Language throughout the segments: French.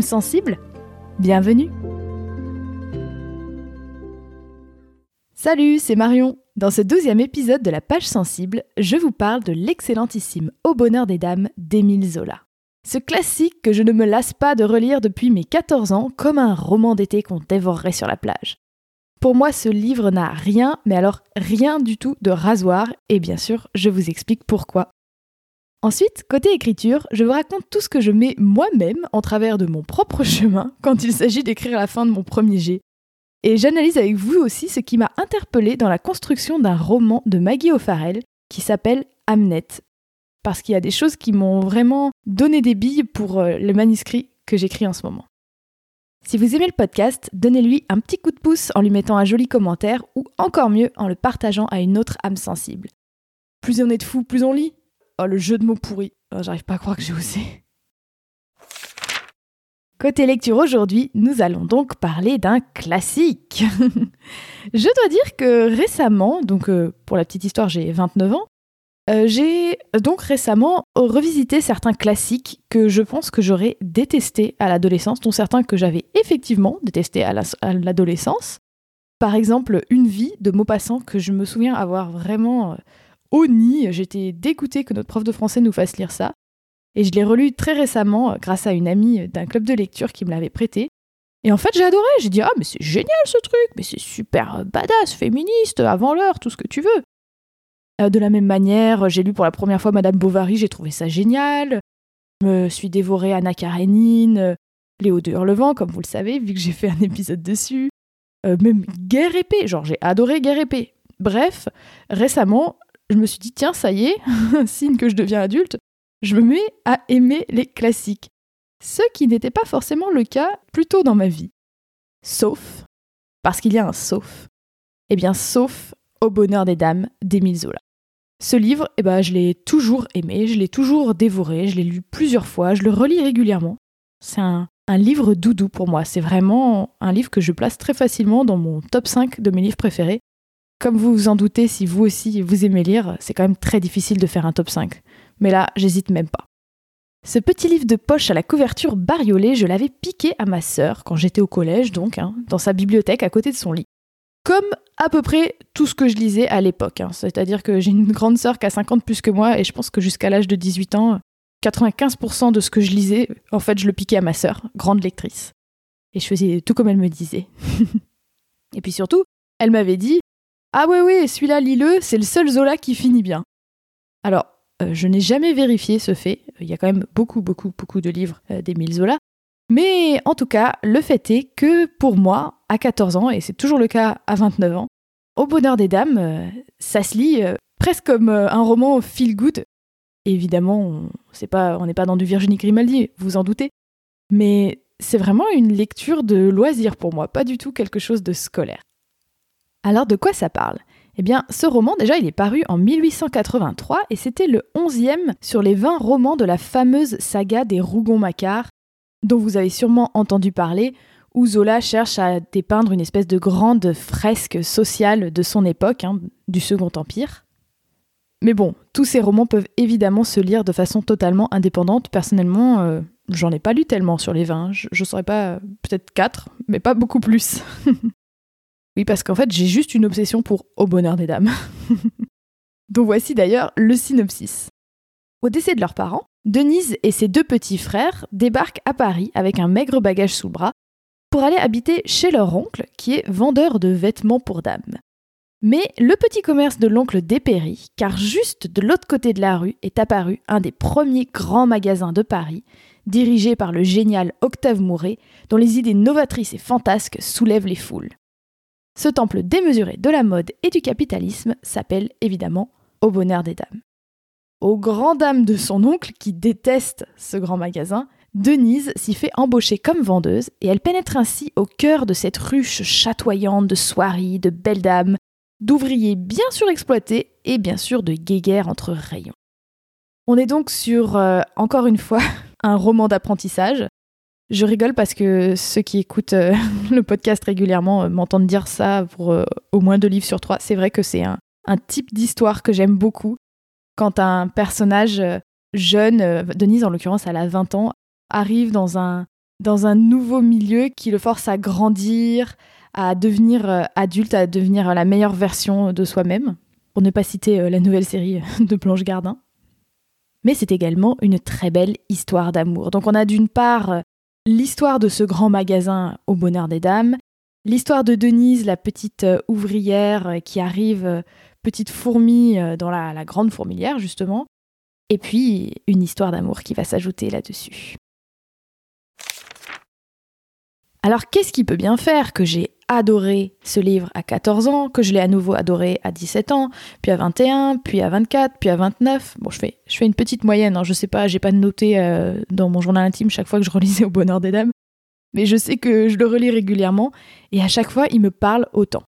Sensible Bienvenue Salut, c'est Marion Dans ce douzième épisode de la page sensible, je vous parle de l'excellentissime Au bonheur des dames d'Émile Zola. Ce classique que je ne me lasse pas de relire depuis mes 14 ans comme un roman d'été qu'on dévorerait sur la plage. Pour moi, ce livre n'a rien, mais alors rien du tout de rasoir, et bien sûr, je vous explique pourquoi. Ensuite, côté écriture, je vous raconte tout ce que je mets moi-même en travers de mon propre chemin quand il s'agit d'écrire la fin de mon premier jet. Et j'analyse avec vous aussi ce qui m'a interpellé dans la construction d'un roman de Maggie O'Farrell qui s'appelle Hamnet. Parce qu'il y a des choses qui m'ont vraiment donné des billes pour euh, le manuscrit que j'écris en ce moment. Si vous aimez le podcast, donnez-lui un petit coup de pouce en lui mettant un joli commentaire ou encore mieux en le partageant à une autre âme sensible. Plus on est de fous, plus on lit. Oh, le jeu de mots pourri. Oh, j'arrive pas à croire que j'ai osé. Côté lecture aujourd'hui, nous allons donc parler d'un classique. Je dois dire que récemment, donc euh, pour la petite histoire, j'ai 29 ans, euh, j'ai donc récemment revisité certains classiques que je pense que j'aurais détestés à l'adolescence, dont certains que j'avais effectivement détestés à l'adolescence. Par exemple, Une vie de Maupassant que je me souviens avoir vraiment euh, honni. J'étais dégoûtée que notre prof de français nous fasse lire ça. Et je l'ai relu très récemment euh, grâce à une amie d'un club de lecture qui me l'avait prêté. Et en fait, j'ai adoré. J'ai dit Ah, mais c'est génial ce truc, mais c'est super badass, féministe, avant l'heure, tout ce que tu veux. Euh, de la même manière, j'ai lu pour la première fois Madame Bovary, j'ai trouvé ça génial. Je me suis dévoré Anna Karenine, euh, Léo de Hurlevent, comme vous le savez, vu que j'ai fait un épisode dessus. Euh, même Guerre épée, genre j'ai adoré Guerre épée. Bref, récemment, je me suis dit, tiens, ça y est, signe que je deviens adulte, je me mets à aimer les classiques. Ce qui n'était pas forcément le cas plus tôt dans ma vie. Sauf, parce qu'il y a un sauf. Eh bien, sauf au bonheur des dames d'Émile Zola. Ce livre, eh ben, je l'ai toujours aimé, je l'ai toujours dévoré, je l'ai lu plusieurs fois, je le relis régulièrement. C'est un, livre doudou pour moi, c'est vraiment un livre que je place très facilement dans mon top 5 de mes livres préférés. Comme vous vous en doutez, si vous aussi vous aimez lire, c'est quand même très difficile de faire un top 5. Mais là, j'hésite même pas. Ce petit livre de poche à la couverture bariolée, je l'avais piqué à ma sœur quand j'étais au collège, donc, hein, dans sa bibliothèque à côté de son lit. Comme à peu près tout ce que je lisais à l'époque. Hein. C'est-à-dire que j'ai une grande sœur qui a 50 plus que moi et je pense que jusqu'à l'âge de 18 ans, 95% de ce que je lisais, en fait, je le piquais à ma sœur, grande lectrice. Et je faisais tout comme elle me disait. et puis surtout, elle m'avait dit Ah ouais, ouais, celui-là, lis-le, c'est le seul Zola qui finit bien. Alors, euh, je n'ai jamais vérifié ce fait. Il y a quand même beaucoup, beaucoup, beaucoup de livres euh, d'Émile Zola. Mais en tout cas, le fait est que pour moi, à 14 ans, et c'est toujours le cas à 29 ans, Au bonheur des dames, euh, ça se lit euh, presque comme un roman feel good. Évidemment, on n'est pas, pas dans du Virginie Grimaldi, vous en doutez. Mais c'est vraiment une lecture de loisir pour moi, pas du tout quelque chose de scolaire. Alors de quoi ça parle? Eh bien, ce roman, déjà, il est paru en 1883 et c'était le 11e sur les 20 romans de la fameuse saga des Rougon-Macquart, dont vous avez sûrement entendu parler, où Zola cherche à dépeindre une espèce de grande fresque sociale de son époque, hein, du Second Empire. Mais bon, tous ces romans peuvent évidemment se lire de façon totalement indépendante. Personnellement, euh, j'en ai pas lu tellement sur les 20. Je, ne saurais pas, peut-être 4, mais pas beaucoup plus. oui, parce qu'en fait, j'ai juste une obsession pour Au bonheur des dames. Donc voici d'ailleurs le synopsis. Au décès de leurs parents, Denise et ses deux petits frères débarquent à Paris avec un maigre bagage sous le bras pour aller habiter chez leur oncle qui est vendeur de vêtements pour dames. Mais le petit commerce de l'oncle dépérit car juste de l'autre côté de la rue est apparu un des premiers grands magasins de Paris, dirigé par le génial Octave Mouret, dont les idées novatrices et fantasques soulèvent les foules. Ce temple démesuré de la mode et du capitalisme s'appelle évidemment Au bonheur des dames. Aux grandes dames de son oncle, qui déteste ce grand magasin, Denise s'y fait embaucher comme vendeuse et elle pénètre ainsi au cœur de cette ruche chatoyante de soieries, de belles dames, d'ouvriers bien surexploités et bien sûr de guéguerres entre rayons. On est donc sur, euh, encore une fois, un roman d'apprentissage. Je rigole parce que ceux qui écoutent euh, le podcast régulièrement euh, m'entendent dire ça pour au moins deux livres sur trois. C'est vrai que c'est un, type d'histoire que j'aime beaucoup. Quand un personnage jeune, Denise en l'occurrence, elle a 20 ans, arrive dans un, dans un nouveau milieu qui le force à grandir, à devenir euh, adulte, à devenir la meilleure version de soi-même, pour ne pas citer euh, la nouvelle série de Blanche Gardin. Mais c'est également une très belle histoire d'amour. Donc on a d'une part euh, l'histoire de ce grand magasin au bonheur des dames, l'histoire de Denise, la petite ouvrière qui arrive, petite fourmi dans la, la grande fourmilière justement, et puis une histoire d'amour qui va s'ajouter là-dessus. Alors qu'est-ce qui peut bien faire que j'ai adoré ce livre à 14 ans, que je l'ai à nouveau adoré à 17 ans, puis à 21, puis à 24, puis à 29 Bon, je fais, je fais une petite moyenne, hein, je sais pas, j'ai pas noté euh, dans mon journal intime chaque fois que je relisais Au Bonheur des Dames, mais je sais que je le relis régulièrement, et à chaque fois, il me parle autant.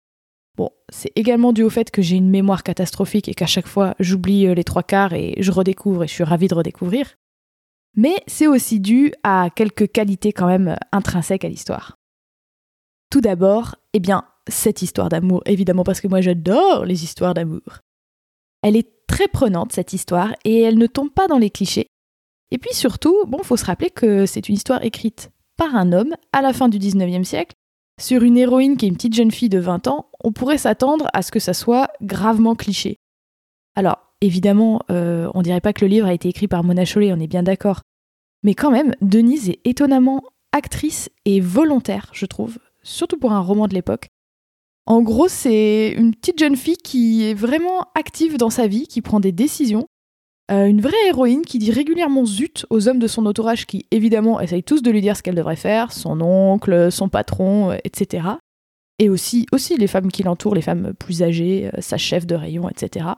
Bon, c'est également dû au fait que j'ai une mémoire catastrophique et qu'à chaque fois, j'oublie euh, les trois quarts et je redécouvre et je suis ravie de redécouvrir mais c'est aussi dû à quelques qualités quand même intrinsèques à l'histoire. Tout d'abord, eh bien, cette histoire d'amour, évidemment parce que moi j'adore les histoires d'amour. Elle est très prenante cette histoire et elle ne tombe pas dans les clichés. Et puis surtout, bon, faut se rappeler que c'est une histoire écrite par un homme à la fin du 19e siècle. Sur une héroïne qui est une petite jeune fille de 20 ans, on pourrait s'attendre à ce que ça soit gravement cliché. Alors, Évidemment, euh, on dirait pas que le livre a été écrit par Mona Chollet, on est bien d'accord. Mais quand même, Denise est étonnamment actrice et volontaire, je trouve, surtout pour un roman de l'époque. En gros, c'est une petite jeune fille qui est vraiment active dans sa vie, qui prend des décisions. Euh, une vraie héroïne qui dit régulièrement zut aux hommes de son entourage qui, évidemment, essayent tous de lui dire ce qu'elle devrait faire, son oncle, son patron, euh, etc. Et aussi, aussi les femmes qui l'entourent, les femmes plus âgées, sa chef de rayon, etc.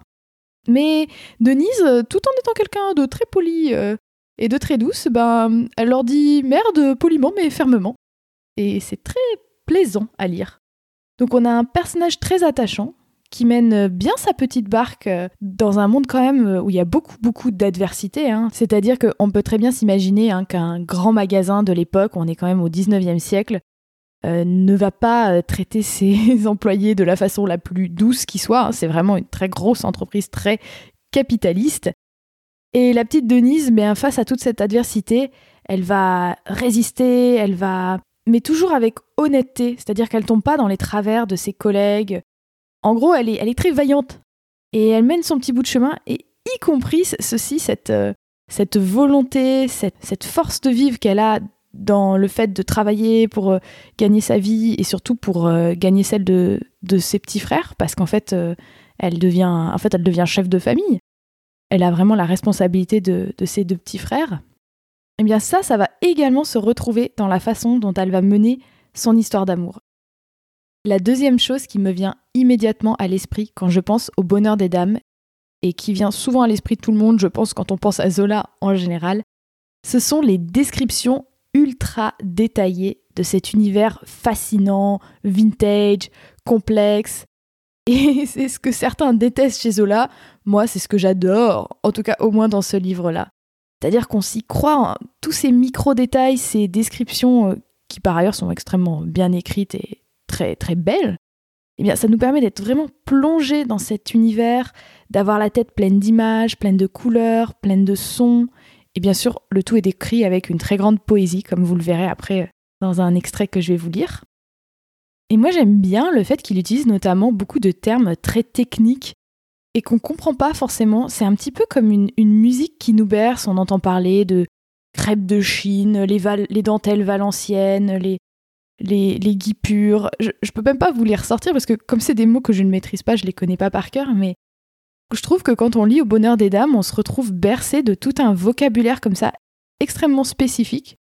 Mais Denise, euh, tout en étant quelqu'un de très poli euh, et de très douce, ben, elle leur dit merde poliment mais fermement. Et c'est très plaisant à lire. Donc on a un personnage très attachant qui mène bien sa petite barque euh, dans un monde quand même où il y a beaucoup beaucoup d'adversité. Hein. C'est-à-dire qu'on peut très bien s'imaginer hein, qu'un grand magasin de l'époque, on est quand même au 19e siècle, euh, ne va pas euh, traiter ses employés de la façon la plus douce qui soit. Hein. C'est vraiment une très grosse entreprise, très capitaliste. Et la petite Denise, mais face à toute cette adversité, elle va résister, elle va, mais toujours avec honnêteté, c'est-à-dire qu'elle tombe pas dans les travers de ses collègues. En gros, elle est, elle est très vaillante et elle mène son petit bout de chemin, et y compris ceci, cette, euh, cette volonté, cette, cette force de vivre qu'elle a dans le fait de travailler pour euh, gagner sa vie et surtout pour euh, gagner celle de, de, ses petits frères, parce qu'en fait, elle devient, en fait, elle devient chef de famille. Elle a vraiment la responsabilité de, de ses deux petits frères. Eh bien ça, ça va également se retrouver dans la façon dont elle va mener son histoire d'amour. La deuxième chose qui me vient immédiatement à l'esprit quand je pense au bonheur des dames, et qui vient souvent à l'esprit de tout le monde, je pense, quand on pense à Zola en général, ce sont les descriptions ultra détaillé de cet univers fascinant, vintage, complexe. Et c'est ce que certains détestent chez Zola. Moi, c'est ce que j'adore, en tout cas au moins dans ce livre-là. C'est-à-dire qu'on s'y croit, hein. tous ces micro-détails, ces descriptions euh, qui par ailleurs sont extrêmement bien écrites et très très belles, eh bien ça nous permet d'être vraiment plongé dans cet univers, d'avoir la tête pleine d'images, pleine de couleurs, pleine de sons, et bien sûr, le tout est décrit avec une très grande poésie, comme vous le verrez après dans un extrait que je vais vous lire. Et moi j'aime bien le fait qu'il utilise notamment beaucoup de termes très techniques et qu'on comprend pas forcément. C'est un petit peu comme une, musique qui nous berce. On entend parler de crêpes de Chine, les, les dentelles valenciennes, les, guipures. Je, je peux même pas vous les ressortir parce que comme c'est des mots que je ne maîtrise pas, je les connais pas par cœur, mais je trouve que quand on lit Au bonheur des dames, on se retrouve bercé de tout un vocabulaire comme ça extrêmement spécifique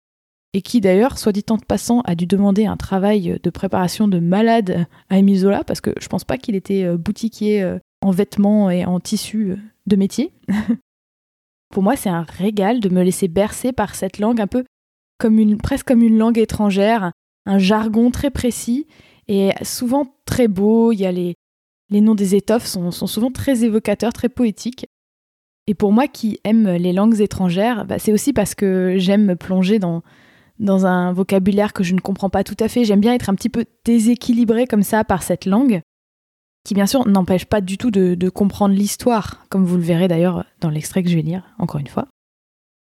et qui d'ailleurs, soit dit en passant, a dû demander un travail de préparation de malade à Émile Zola parce que je pense pas qu'il était euh, boutiquier euh, en vêtements et en tissus euh, de métier. Pour moi, c'est un régal de me laisser bercer par cette langue un peu comme une, presque comme une langue étrangère, un jargon très précis et souvent très beau. Il y a les, les noms des étoffes sont, souvent très évocateurs, très poétiques. Et pour moi qui aime les langues étrangères, bah, c'est aussi parce que j'aime me plonger dans, dans un vocabulaire que je ne comprends pas tout à fait. J'aime bien être un petit peu déséquilibré comme ça par cette langue, qui bien sûr n'empêche pas du tout de, comprendre l'histoire, comme vous le verrez d'ailleurs dans l'extrait que je vais lire, encore une fois.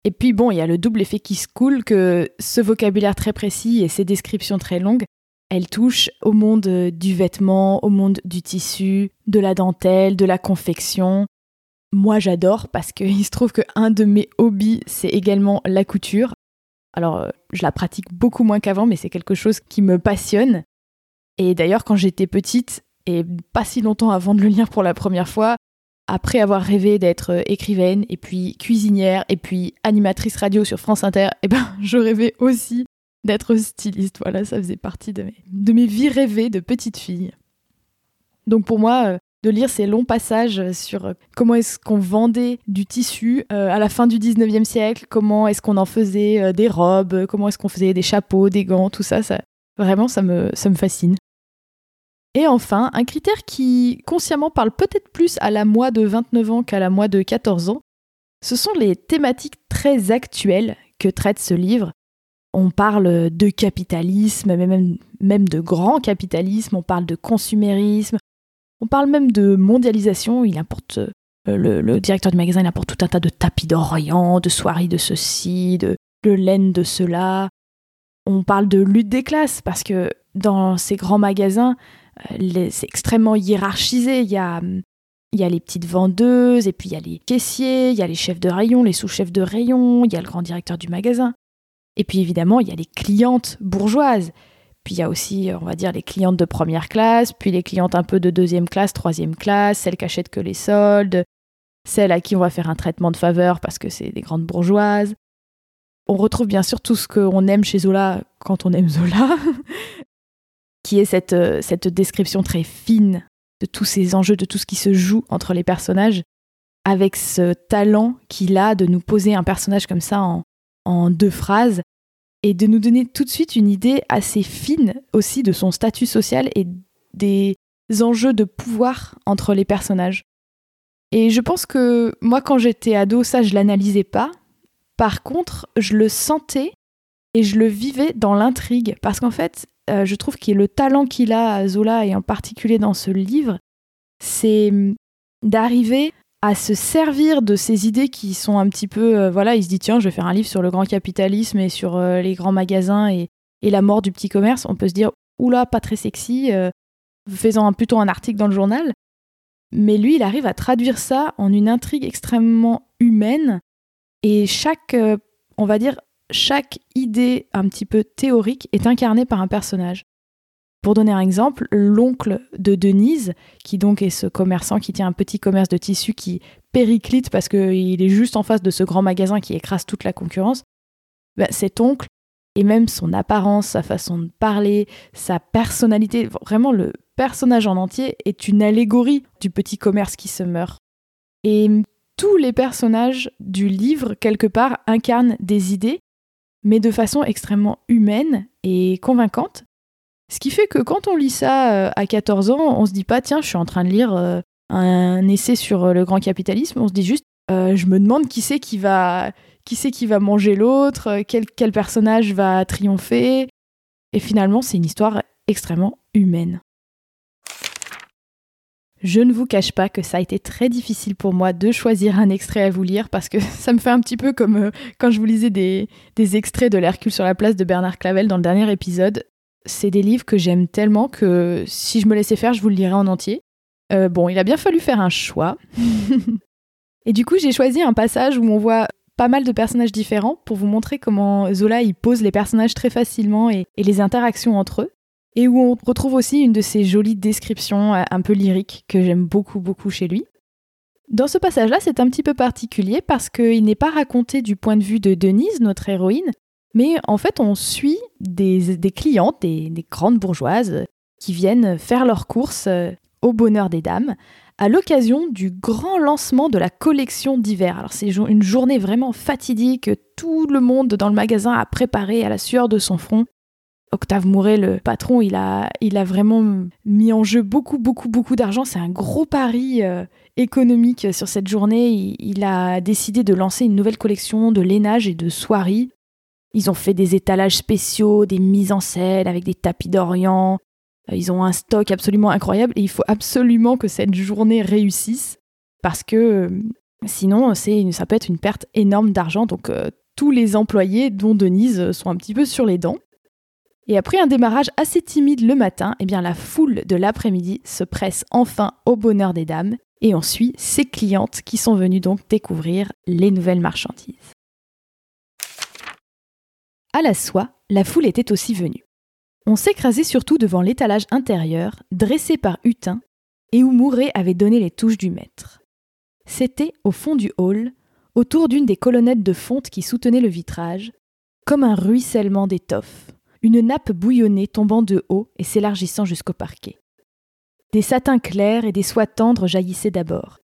Et puis bon, il y a le double effet qui se coule que ce vocabulaire très précis et ces descriptions très longues, elles touchent au monde du vêtement, au monde du tissu, de la dentelle, de la confection. Moi j'adore parce qu'il se trouve que un de mes hobbies, c'est également la couture. Alors, euh, je la pratique beaucoup moins qu'avant, mais c'est quelque chose qui me passionne. Et d'ailleurs, quand j'étais petite, et pas si longtemps avant de le lire pour la première fois, après avoir rêvé d'être euh, écrivaine, et puis cuisinière, et puis animatrice radio sur France Inter, eh ben, je rêvais aussi d'être styliste. Voilà, ça faisait partie de mes, de mes vies rêvées de petite fille. Donc pour moi, euh, de lire ces longs passages sur euh, comment est-ce qu'on vendait du tissu à la fin du 19e siècle, comment est-ce qu'on en faisait des robes, comment est-ce qu'on faisait des chapeaux, des gants, tout ça, ça vraiment ça me, ça me fascine. Et enfin, un critère qui consciemment parle peut-être plus à la moi de 29 ans qu'à la moi de 14 ans, ce sont les thématiques très actuelles que traite ce livre. On parle de capitalisme, même, de grand capitalisme, on parle de consumérisme, on parle même de mondialisation. Il importe euh, le, directeur du magasin, il importe tout un tas de tapis d'Orient, de soieries de ceci, de, laine de cela. On parle de lutte des classes parce que dans ces grands magasins, c'est extrêmement hiérarchisé. Il y a il y a les petites vendeuses, et puis il y a les caissiers, il y a les chefs de rayon, les sous-chefs de rayon, il y a le grand directeur du magasin. Et puis évidemment, il y a les clientes bourgeoises. Puis il y a aussi, on va dire, les clientes de première classe, puis les clientes un peu de deuxième classe, troisième classe, celles qui achètent que les soldes, celles à qui on va faire un traitement de faveur parce que c'est des grandes bourgeoises. On retrouve bien sûr tout ce qu'on aime chez Zola quand on aime Zola, qui est cette, euh, cette description très fine de tous ces enjeux, de tout ce qui se joue entre les personnages, avec ce talent qu'il a de nous poser un personnage comme ça en, en deux phrases et de nous donner tout de suite une idée assez fine aussi de son statut social et des enjeux de pouvoir entre les personnages. Et je pense que moi, quand j'étais ado, ça, je l'analysais pas. Par contre, je le sentais et je le vivais dans l'intrigue. Parce qu'en fait, euh, je trouve que le talent qu'il a, Zola, et en particulier dans ce livre, c'est d'arriver à se servir de ces idées qui sont un petit peu euh, voilà il se dit tiens je vais faire un livre sur le grand capitalisme et sur euh, les grands magasins et, la mort du petit commerce. On peut se dire oula pas très sexy faisant plutôt un article dans le journal. Mais lui il arrive à traduire ça en une intrigue extrêmement humaine. Et chaque on va dire chaque idée un petit peu théorique est incarnée par un personnage pour donner un exemple, l'oncle de Denise, qui donc est ce commerçant qui tient un petit commerce de tissus qui périclite parce qu'il est juste en face de ce grand magasin qui écrase toute la concurrence, bah, cet oncle, et même son apparence, sa façon de parler, sa personnalité, vraiment le personnage en entier est une allégorie du petit commerce qui se meurt. Et tous les personnages du livre, quelque part, incarnent des idées, mais de façon extrêmement humaine et convaincante. Ce qui fait que quand on lit ça euh, à 14 ans, on se dit pas, tiens, je suis en train de lire euh, un essai sur euh, le grand capitalisme, on se dit juste, je me demande qui c'est qui va, qui c'est qui va manger l'autre, quel, quel personnage va triompher. Et finalement, c'est une histoire extrêmement humaine. Je ne vous cache pas que ça a été très difficile pour moi de choisir un extrait à vous lire parce que ça me fait un petit peu comme quand je vous lisais des, des extraits de l'Hercule sur la place de Bernard Clavel dans le dernier épisode c'est des livres que j'aime tellement que si je me laissais faire, je vous le lirais en entier. Euh, bon, il a bien fallu faire un choix. et du coup, j'ai choisi un passage où on voit pas mal de personnages différents pour vous montrer comment Zola il pose les personnages très facilement et, et les interactions entre eux. Et où on retrouve aussi une de ces jolies descriptions euh, un peu lyriques que j'aime beaucoup, beaucoup chez lui. Dans ce passage-là, c'est un petit peu particulier parce qu'il n'est pas raconté du point de vue de Denise, notre héroïne, mais en fait, on suit des, des clientes, des, grandes bourgeoises, qui viennent faire leurs courses euh, au bonheur des dames, à l'occasion du grand lancement de la collection d'hiver. Alors c'est une journée vraiment fatidique, tout le monde dans le magasin a préparé à la sueur de son front. Octave Mouret, le patron, il a, il a vraiment mis en jeu beaucoup, beaucoup, beaucoup d'argent. C'est un gros pari euh, économique sur cette journée. Il, a décidé de lancer une nouvelle collection de lainage et de soieries. Ils ont fait des étalages spéciaux, des mises en scène avec des tapis d'Orient, euh, ils ont un stock absolument incroyable et il faut absolument que cette journée réussisse parce que euh, sinon ça peut être une perte énorme d'argent. Donc euh, tous les employés, dont Denise, sont un petit peu sur les dents. Et après un démarrage assez timide le matin, eh bien la foule de l'après-midi se presse enfin au bonheur des dames et on suit ses clientes qui sont venues donc découvrir les nouvelles marchandises. À la soie, la foule était aussi venue. On s'écrasait surtout devant l'étalage intérieur, dressé par Hutin, et où Mouret avait donné les touches du maître. C'était, au fond du hall, autour d'une des colonnettes de fonte qui soutenaient le vitrage, comme un ruissellement d'étoffe, une nappe bouillonnée tombant de haut et s'élargissant jusqu'au parquet. Des satins clairs et des soies tendres jaillissaient d'abord.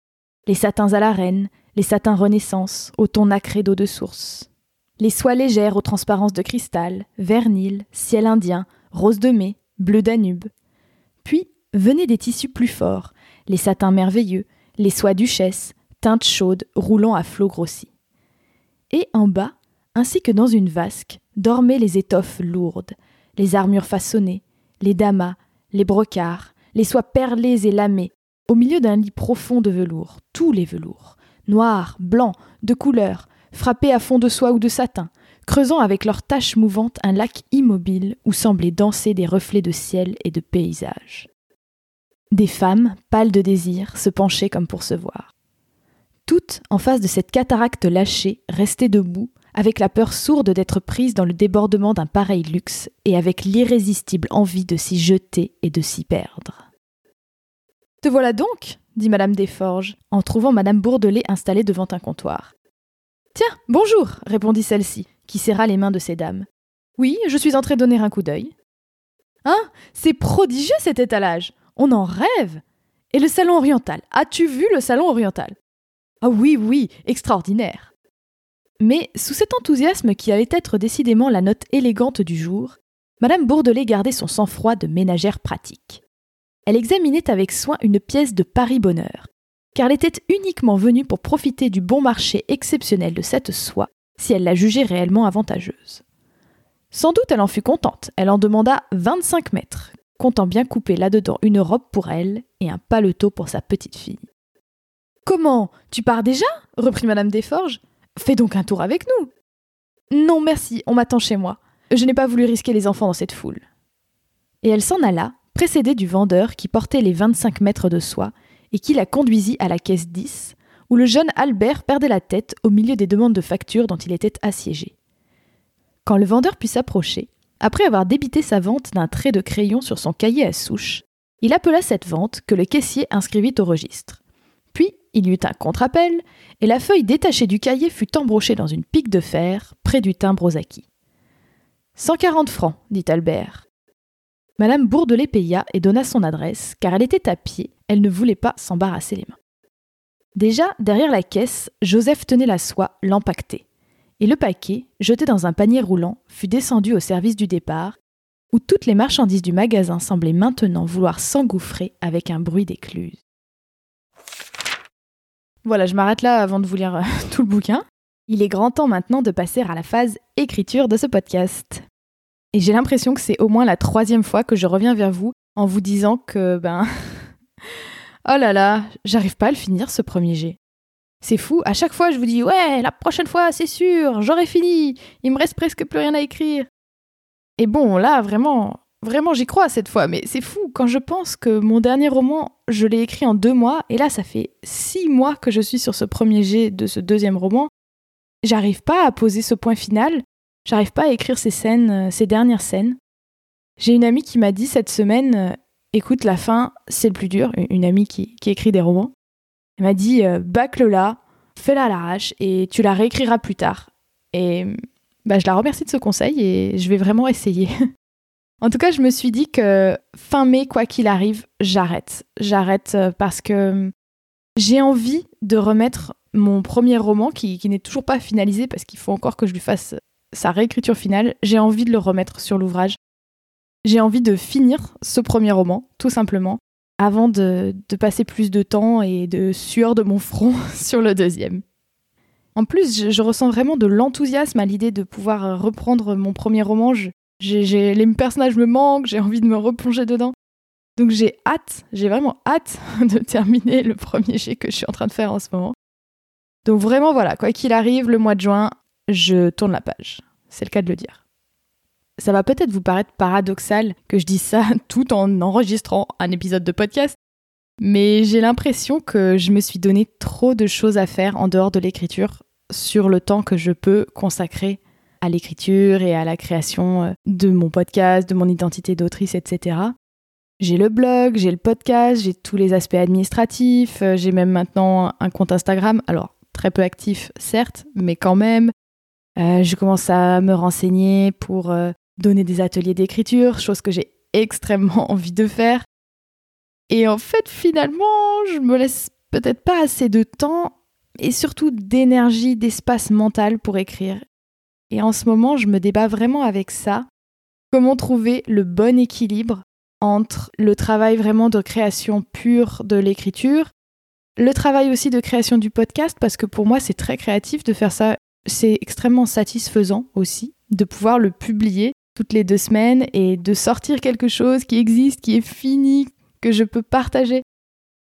Les satins à la reine, les satins renaissance, au ton nacré d'eau de source. Les soies légères aux transparences de cristal, vernil, ciel indien, rose de mai, bleu Danube. Puis venaient des tissus plus forts, les satins merveilleux, les soies duchesse, teintes chaudes roulant à flots grossis. Et en bas, ainsi que dans une vasque, dormaient les étoffes lourdes, les armures façonnées, les damas, les brocarts, les soies perlées et lamées, au milieu d'un lit profond de velours, tous les velours, noirs, blancs, de couleur, frappés à fond de soie ou de satin, creusant avec leurs taches mouvantes un lac immobile où semblaient danser des reflets de ciel et de paysage. Des femmes, pâles de désir, se penchaient comme pour se voir. Toutes, en face de cette cataracte lâchée, restaient debout, avec la peur sourde d'être prises dans le débordement d'un pareil luxe, et avec l'irrésistible envie de s'y jeter et de s'y perdre. Te voilà donc dit Madame Desforges, en trouvant Madame Bourdelais installée devant un comptoir. Tiens, bonjour répondit celle-ci, qui serra les mains de ces dames. Oui, je suis entrée donner un coup d'œil. Hein C'est prodigieux cet étalage On en rêve Et le salon oriental As-tu vu le salon oriental? Ah oui, oui, extraordinaire Mais sous cet enthousiasme qui allait être décidément la note élégante du jour, Madame Bourdelais gardait son sang-froid de ménagère pratique. Elle examinait avec soin une pièce de Paris Bonheur, car elle était uniquement venue pour profiter du bon marché exceptionnel de cette soie si elle la jugeait réellement avantageuse. Sans doute elle en fut contente, elle en demanda 25 mètres, comptant bien couper là-dedans une robe pour elle et un paletot pour sa petite fille. Comment Tu pars déjà? reprit Madame Desforges. Fais donc un tour avec nous. Non, merci, on m'attend chez moi. Je n'ai pas voulu risquer les enfants dans cette foule. Et elle s'en alla, précédée du vendeur qui portait les 25 mètres de soie et qui la conduisit à la caisse 10, où le jeune Albert perdait la tête au milieu des demandes de factures dont il était assiégé. Quand le vendeur put s'approcher, après avoir débité sa vente d'un trait de crayon sur son cahier à souche, il appela cette vente que le caissier inscrivit au registre. Il y eut un contre-appel, et la feuille détachée du cahier fut embrochée dans une pique de fer près du timbre aux acquis. Cent quarante francs, dit Albert. Madame Bourdelet paya et donna son adresse, car elle était à pied, elle ne voulait pas s'embarrasser les mains. Déjà, derrière la caisse, Joseph tenait la soie, l'empaquetait. Et le paquet, jeté dans un panier roulant, fut descendu au service du départ, où toutes les marchandises du magasin semblaient maintenant vouloir s'engouffrer avec un bruit d'écluse. Voilà, je m'arrête là avant de vous lire euh, tout le bouquin. Il est grand temps maintenant de passer à la phase écriture de ce podcast. Et j'ai l'impression que c'est au moins la troisième fois que je reviens vers vous en vous disant que, ben, Oh là là, j'arrive pas à le finir ce premier jet. C'est fou, à chaque fois je vous dis ouais, la prochaine fois c'est sûr, j'aurai fini, il me reste presque plus rien à écrire. Et bon, là vraiment, vraiment j'y crois cette fois, mais c'est fou quand je pense que mon dernier roman, je l'ai écrit en deux mois, et là ça fait six mois que je suis sur ce premier jet de ce deuxième roman. J'arrive pas à poser ce point final, j'arrive pas à écrire ces scènes, euh, ces dernières scènes. J'ai une amie qui m'a dit cette semaine, euh, écoute, la fin, c'est le plus dur. Une amie qui, écrit des romans. Elle m'a dit, euh, bâcle-la, fais-la à l'arrache et tu la réécriras plus tard. Et bah, je la remercie de ce conseil et je vais vraiment essayer. en tout cas, je me suis dit que fin mai, quoi qu'il arrive, j'arrête. J'arrête euh, parce que J'ai envie de remettre mon premier roman, qui, n'est toujours pas finalisé parce qu'il faut encore que je lui fasse sa réécriture finale. J'ai envie de le remettre sur l'ouvrage. J'ai envie de finir ce premier roman, tout simplement, avant de, de passer plus de temps et de sueur de mon front sur le deuxième. En plus, je, ressens vraiment de l'enthousiasme à l'idée de pouvoir euh, reprendre mon premier roman. Les personnages me manquent, j'ai envie de me replonger dedans. Donc j'ai hâte, j'ai vraiment hâte de terminer le premier jet que je suis en train de faire en ce moment. Donc vraiment voilà, quoi qu'il arrive, le mois de juin, je tourne la page. C'est le cas de le dire. Ça va peut-être vous paraître paradoxal que je dise ça tout en enregistrant un épisode de podcast, mais j'ai l'impression que je me suis donné trop de choses à faire en dehors de l'écriture sur le temps que je peux consacrer à l'écriture et à la création euh, de mon podcast, de mon identité d'autrice, etc. J'ai le blog, j'ai le podcast, j'ai tous les aspects administratifs, euh, j'ai même maintenant un compte Instagram, alors très peu actif certes, mais quand même. Euh, je commence à me renseigner pour donner des ateliers d'écriture, chose que j'ai extrêmement envie de faire. Et en fait, finalement, je me laisse peut-être pas assez de temps et surtout d'énergie, d'espace mental pour écrire. Et en ce moment, je me débat vraiment avec ça. Comment trouver le bon équilibre entre le travail vraiment de création pure de l'écriture, le travail aussi de création du podcast, parce que pour moi, c'est très créatif de faire ça. C'est extrêmement satisfaisant aussi de pouvoir le publier toutes les deux semaines et de sortir quelque chose qui existe, qui est fini, que je peux partager.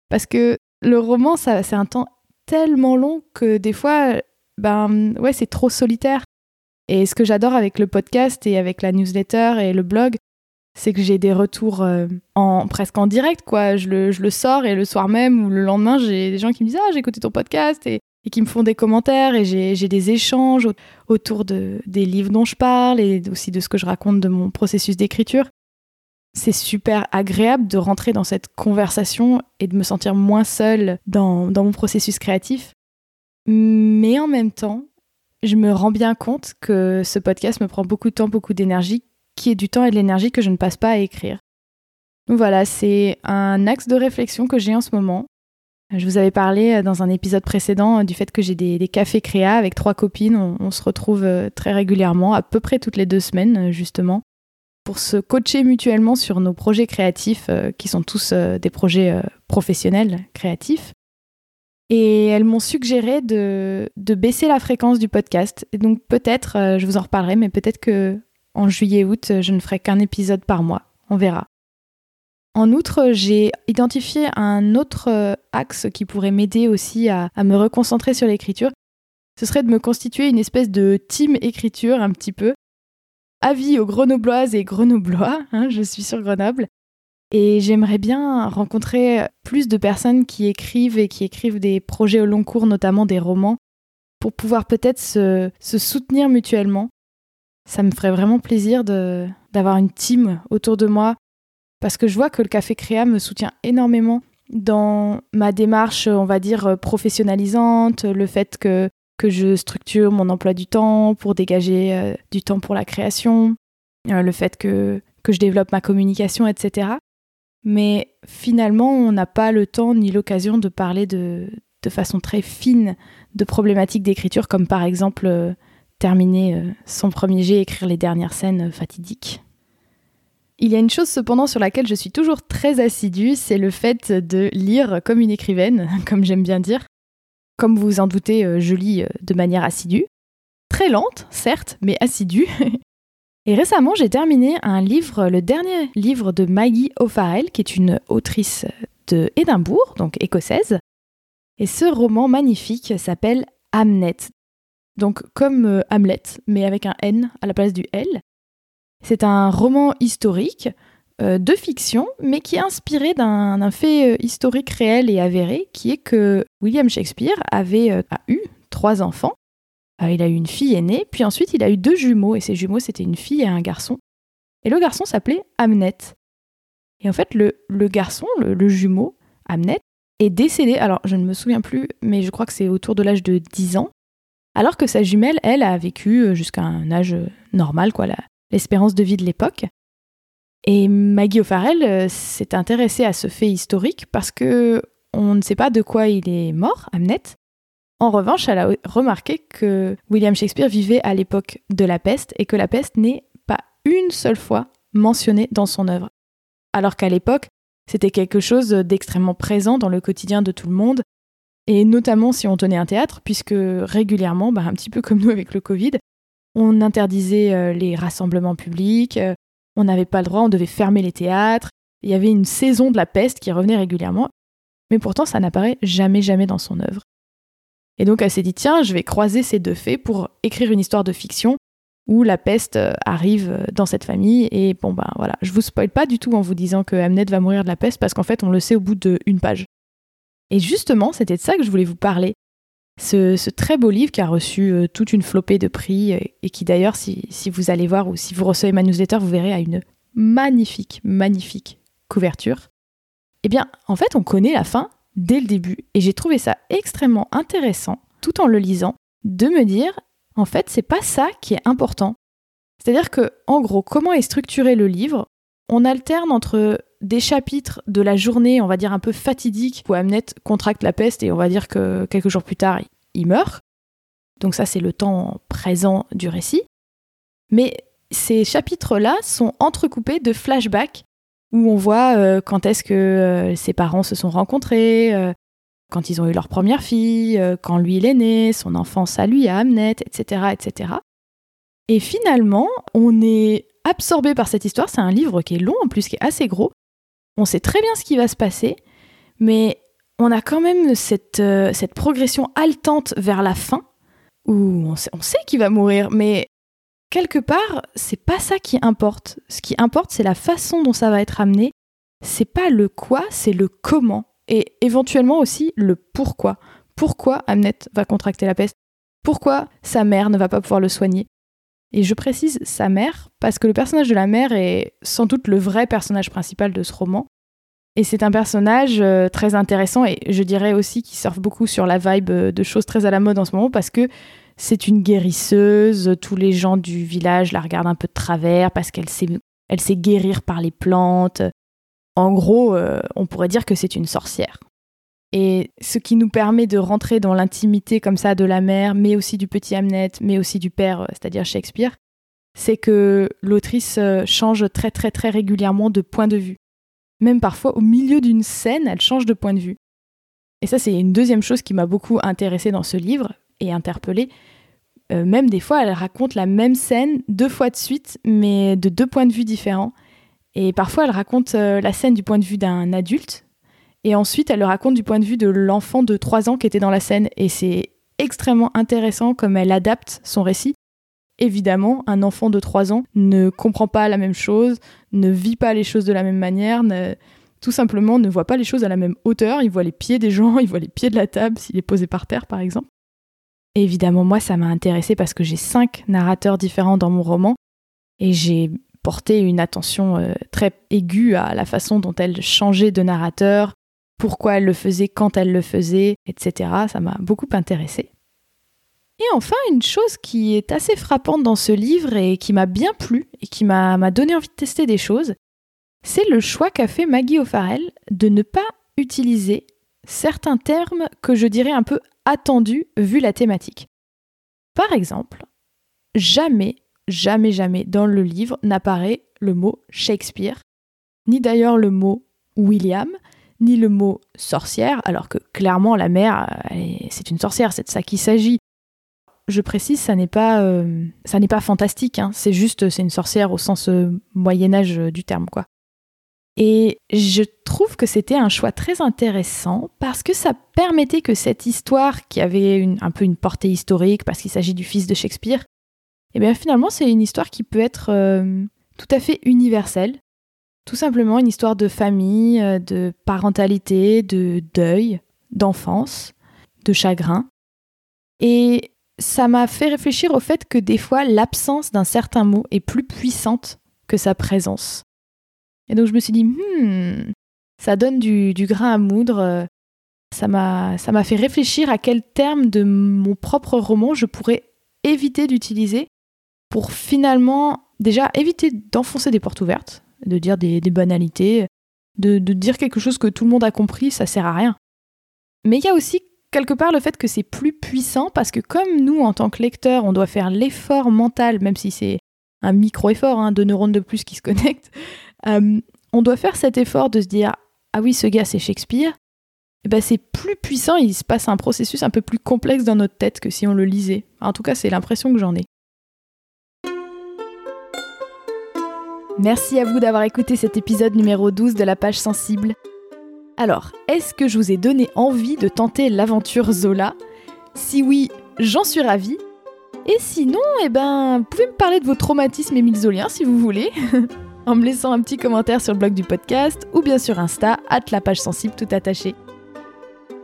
Parce que le roman, ça, c'est un temps tellement long que des fois, ben ouais, c'est trop solitaire. Et ce que j'adore avec le podcast et avec la newsletter et le blog, c'est que j'ai des retours euh, en presque en direct, quoi. Je le, je le, sors et le soir même ou le lendemain, j'ai des gens qui me disent Ah, j'ai écouté ton podcast et, qui me font des commentaires et j'ai des échanges autour de, des livres dont je parle et aussi de ce que je raconte de mon processus d'écriture c'est super agréable de rentrer dans cette conversation et de me sentir moins seule dans, mon processus créatif. Mais en même temps, je me rends bien compte que ce podcast me prend beaucoup de temps, beaucoup d'énergie, qui est du temps et de l'énergie que je ne passe pas à écrire. Donc voilà, c'est un axe de réflexion que j'ai en ce moment. Je vous avais parlé dans un épisode précédent du fait que j'ai des, cafés créa avec trois copines. on, se retrouve très régulièrement, à peu près toutes les deux semaines, justement, pour se coacher mutuellement sur nos projets créatifs, euh, qui sont tous euh, des projets euh, professionnels créatifs. Et elles m'ont suggéré de, baisser la fréquence du podcast. Et donc peut-être, je vous en reparlerai, mais peut-être que en juillet-août, je ne ferai qu'un épisode par mois. On verra. En outre, j'ai identifié un autre axe qui pourrait m'aider aussi à, à me reconcentrer sur l'écriture. Ce serait de me constituer une espèce de team écriture un petit peu avis aux grenobloises et grenoblois, hein, je suis sur Grenoble. Et j'aimerais bien rencontrer plus de personnes qui écrivent et qui écrivent des projets au long cours, notamment des romans, pour pouvoir peut-être se, soutenir mutuellement. Ça me ferait vraiment plaisir d'avoir une team autour de moi, parce que je vois que le Café Créa me soutient énormément dans ma démarche, on va dire, professionnalisante, le fait que que je structure mon emploi du temps pour dégager euh, du temps pour la création, euh, le fait que, que je développe ma communication, etc. Mais finalement, on n'a pas le temps ni l'occasion de parler de, façon très fine de problématiques d'écriture, comme par exemple euh, terminer son premier jet, écrire les dernières scènes fatidiques. Il y a une chose cependant sur laquelle je suis toujours très assidue, c'est le fait de lire comme une écrivaine, comme j'aime bien dire. Comme vous vous en doutez, euh, je lis euh, de manière assidue. Très lente, certes, mais assidue. Et récemment, j'ai terminé un livre, le dernier livre de Maggie O'Farrell, qui est une autrice de Édimbourg, donc écossaise. Et ce roman magnifique s'appelle Hamnet. Donc comme euh, Hamlet, mais avec un N à la place du L. C'est un roman historique euh, de fiction, mais qui est inspiré d'un fait euh, historique réel et avéré, qui est que William Shakespeare avait a eu trois enfants. Il a eu une fille aînée, puis ensuite il a eu deux jumeaux, et ces jumeaux c'était une fille et un garçon. Et le garçon s'appelait Hamnet. Et en fait, le, garçon, le, jumeau, Hamnet, est décédé, alors je ne me souviens plus, mais je crois que c'est autour de l'âge de 10 ans, alors que sa jumelle, elle, a vécu jusqu'à un âge normal, quoi, l'espérance de vie de l'époque. Et Maggie O'Farrell euh, s'est intéressée à ce fait historique parce que on ne sait pas de quoi il est mort, Hamnet. En revanche, elle a remarqué que William Shakespeare vivait à l'époque de la peste et que la peste n'est pas une seule fois mentionnée dans son œuvre. Alors qu'à l'époque, c'était quelque chose d'extrêmement présent dans le quotidien de tout le monde, et notamment si on tenait un théâtre, puisque régulièrement, bah, un petit peu comme nous avec le Covid, on interdisait euh, les rassemblements publics, euh, on n'avait pas le droit, on devait fermer les théâtres, il y avait une saison de la peste qui revenait régulièrement, mais pourtant ça n'apparaît jamais jamais dans son œuvre. Et donc elle s'est dit tiens, je vais croiser ces deux faits pour écrire une histoire de fiction où la peste euh, arrive dans cette famille et bon ben voilà, je vous spoil pas du tout en vous disant que Hamnet va mourir de la peste parce qu'en fait on le sait au bout d'une page. Et justement, c'était de ça que je voulais vous parler. Ce, très beau livre qui a reçu euh, toute une flopée de prix et, qui d'ailleurs, si, si, vous allez voir ou si vous recevez ma newsletter, vous verrez, a une magnifique, magnifique couverture. Eh bien, en fait, on connaît la fin dès le début et j'ai trouvé ça extrêmement intéressant, tout en le lisant, de me dire, en fait, c'est pas ça qui est important. C'est-à-dire que, en gros, comment est structuré le livre? On alterne entre des chapitres de la journée, on va dire un peu fatidique, où Hamnet contracte la peste et on va dire que quelques jours plus tard, il meurt. Donc ça, c'est le temps présent du récit. Mais ces chapitres-là sont entrecoupés de flashbacks où on voit euh, quand est-ce que euh, ses parents se sont rencontrés, euh, quand ils ont eu leur première fille, quand lui il est né, son enfance à lui, à Hamnet, etc., etc. Et finalement, on est absorbé par cette histoire. C'est un livre qui est long en plus, qui est assez gros. On sait très bien ce qui va se passer, mais on a quand même cette, progression haletante vers la fin, où on sait, on sait qu'il va mourir, mais quelque part, c'est pas ça qui importe. Ce qui importe, c'est la façon dont ça va être amené. C'est pas le quoi, c'est le comment. Et éventuellement aussi le pourquoi. Pourquoi Hamnet va contracter la peste? Pourquoi sa mère ne va pas pouvoir le soigner? Et je précise sa mère parce que le personnage de la mère est sans doute le vrai personnage principal de ce roman. Et c'est un personnage euh, très intéressant et je dirais aussi qu'il surfe beaucoup sur la vibe euh, de choses très à la mode en ce moment parce que c'est une guérisseuse, tous les gens du village la regardent un peu de travers parce qu'elle sait, guérir par les plantes. En gros, euh, on pourrait dire que c'est une sorcière. Et ce qui nous permet de rentrer dans l'intimité comme ça de la mère, mais aussi du petit Hamnet, mais aussi du père, euh, c'est-à-dire Shakespeare, c'est que l'autrice euh, change très très très régulièrement de point de vue. Même parfois, au milieu d'une scène, elle change de point de vue. Et ça, c'est une deuxième chose qui m'a beaucoup intéressée dans ce livre, et interpellée. Euh, même des fois, elle raconte la même scène deux fois de suite, mais de deux points de vue différents. Et parfois, elle raconte euh, la scène du point de vue d'un adulte, et ensuite, elle le raconte du point de vue de l'enfant de 3 ans qui était dans la scène. Et c'est extrêmement intéressant comme elle adapte son récit. Évidemment, un enfant de 3 ans ne comprend pas la même chose, ne vit pas les choses de la même manière, tout simplement ne voit pas les choses à la même hauteur. Il voit les pieds des gens, il voit les pieds de la table s'il est posé par terre, par exemple. Évidemment, moi, ça m'a intéressé parce que j'ai cinq narrateurs différents dans mon roman et j'ai porté une attention euh, très aiguë à la façon dont elle changeait de narrateur, pourquoi elle le faisait, quand elle le faisait, etc. Ça m'a beaucoup intéressé. Et enfin, une chose qui est assez frappante dans ce livre et qui m'a bien plu et qui m'a donné envie de tester des choses, c'est le choix qu'a fait Maggie O'Farrell de ne pas utiliser certains termes que je dirais un peu attendus vu la thématique. Par exemple, jamais, jamais, jamais dans le livre n'apparaît le mot Shakespeare, ni d'ailleurs le mot William, ni le mot sorcière, alors que clairement la mère, c'est une sorcière, c'est de ça qu'il s'agit. Je précise, ça n'est pas, euh, fantastique, hein. c'est juste, c'est une sorcière au sens euh, Moyen Âge du terme, quoi. Et je trouve que c'était un choix très intéressant parce que ça permettait que cette histoire, qui avait un peu une portée historique parce qu'il s'agit du fils de Shakespeare, eh bien finalement c'est une histoire qui peut être euh, tout à fait universelle. Tout simplement une histoire de famille, euh, de parentalité, de deuil, d'enfance, de chagrin. Et ça m'a fait réfléchir au fait que des fois l'absence d'un certain mot est plus puissante que sa présence. Et donc je me suis dit, hmm, ça donne du, grain à moudre. Ça m'a, fait réfléchir à quel terme de mon propre roman je pourrais éviter d'utiliser pour finalement déjà éviter d'enfoncer des portes ouvertes, de dire des, banalités, de, dire quelque chose que tout le monde a compris, ça sert à rien. Mais il y a aussi quelque part le fait que c'est plus puissant parce que comme nous, en tant que lecteurs, on doit faire l'effort mental, même si c'est un micro-effort, hein, deux neurones de plus qui se connectent, euh, on doit faire cet effort de se dire ah oui, ce gars c'est Shakespeare. Eh ben c'est plus puissant, il se passe un processus un peu plus complexe dans notre tête que si on le lisait. En tout cas, c'est l'impression que j'en ai. Merci à vous d'avoir écouté cet épisode numéro 12 de la page sensible. Alors, est-ce que je vous ai donné envie de tenter l'aventure Zola? Si oui, j'en suis ravie. Et sinon, eh ben, vous pouvez me parler de vos traumatismes émile si vous voulez, en me laissant un petit commentaire sur le blog du podcast ou bien sur Insta, at la page sensible tout attaché.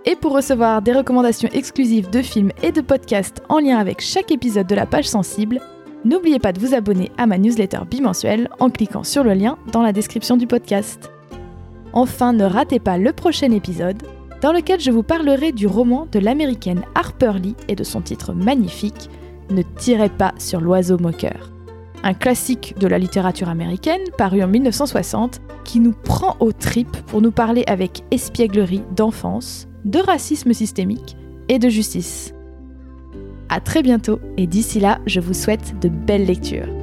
Et pour recevoir des recommandations exclusives de films et de podcasts en lien avec chaque épisode de la page sensible, n'oubliez pas de vous abonner à ma newsletter bimensuelle en cliquant sur le lien dans la description du podcast. Enfin, ne ratez pas le prochain épisode dans lequel je vous parlerai du roman de l'américaine Harper Lee et de son titre magnifique Ne tirez pas sur l'oiseau moqueur. Un classique de la littérature américaine paru en 1960 qui nous prend aux tripes pour nous parler avec espièglerie d'enfance, de racisme systémique et de justice. A très bientôt et d'ici là, je vous souhaite de belles lectures.